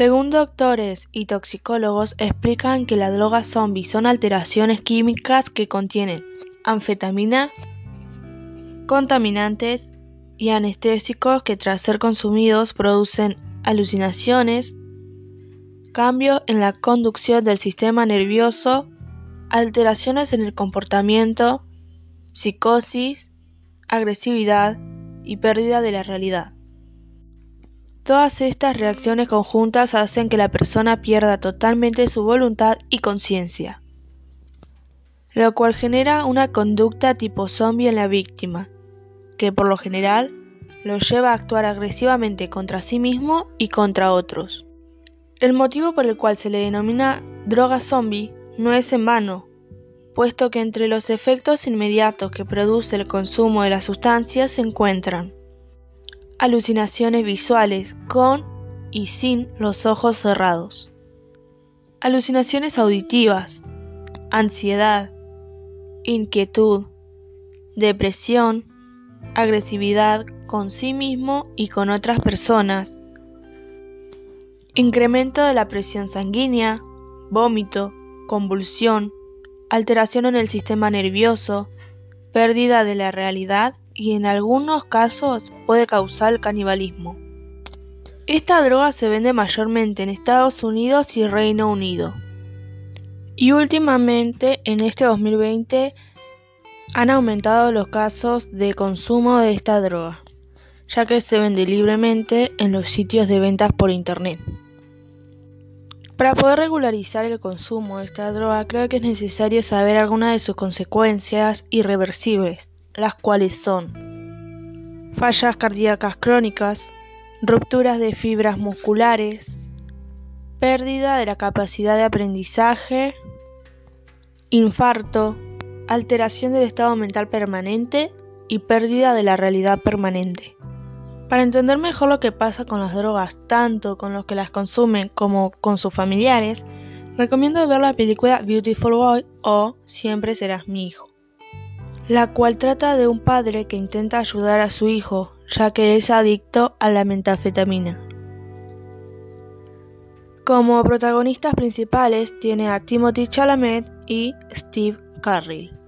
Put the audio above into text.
Según doctores y toxicólogos explican que las drogas zombie son alteraciones químicas que contienen anfetamina, contaminantes y anestésicos que tras ser consumidos producen alucinaciones, cambios en la conducción del sistema nervioso, alteraciones en el comportamiento, psicosis, agresividad y pérdida de la realidad. Todas estas reacciones conjuntas hacen que la persona pierda totalmente su voluntad y conciencia, lo cual genera una conducta tipo zombie en la víctima, que por lo general lo lleva a actuar agresivamente contra sí mismo y contra otros. El motivo por el cual se le denomina droga zombie no es en vano, puesto que entre los efectos inmediatos que produce el consumo de la sustancia se encuentran alucinaciones visuales con y sin los ojos cerrados, alucinaciones auditivas, ansiedad, inquietud, depresión, agresividad con sí mismo y con otras personas, incremento de la presión sanguínea, vómito, convulsión, alteración en el sistema nervioso, pérdida de la realidad y en algunos casos puede causar canibalismo. Esta droga se vende mayormente en Estados Unidos y Reino Unido. Y últimamente, en este 2020, han aumentado los casos de consumo de esta droga, ya que se vende libremente en los sitios de ventas por Internet. Para poder regularizar el consumo de esta droga creo que es necesario saber algunas de sus consecuencias irreversibles, las cuales son fallas cardíacas crónicas, rupturas de fibras musculares, pérdida de la capacidad de aprendizaje, infarto, alteración del estado mental permanente y pérdida de la realidad permanente. Para entender mejor lo que pasa con las drogas, tanto con los que las consumen como con sus familiares, recomiendo ver la película Beautiful Boy o Siempre serás mi hijo la cual trata de un padre que intenta ayudar a su hijo, ya que es adicto a la metafetamina. Como protagonistas principales tiene a Timothy Chalamet y Steve Carell.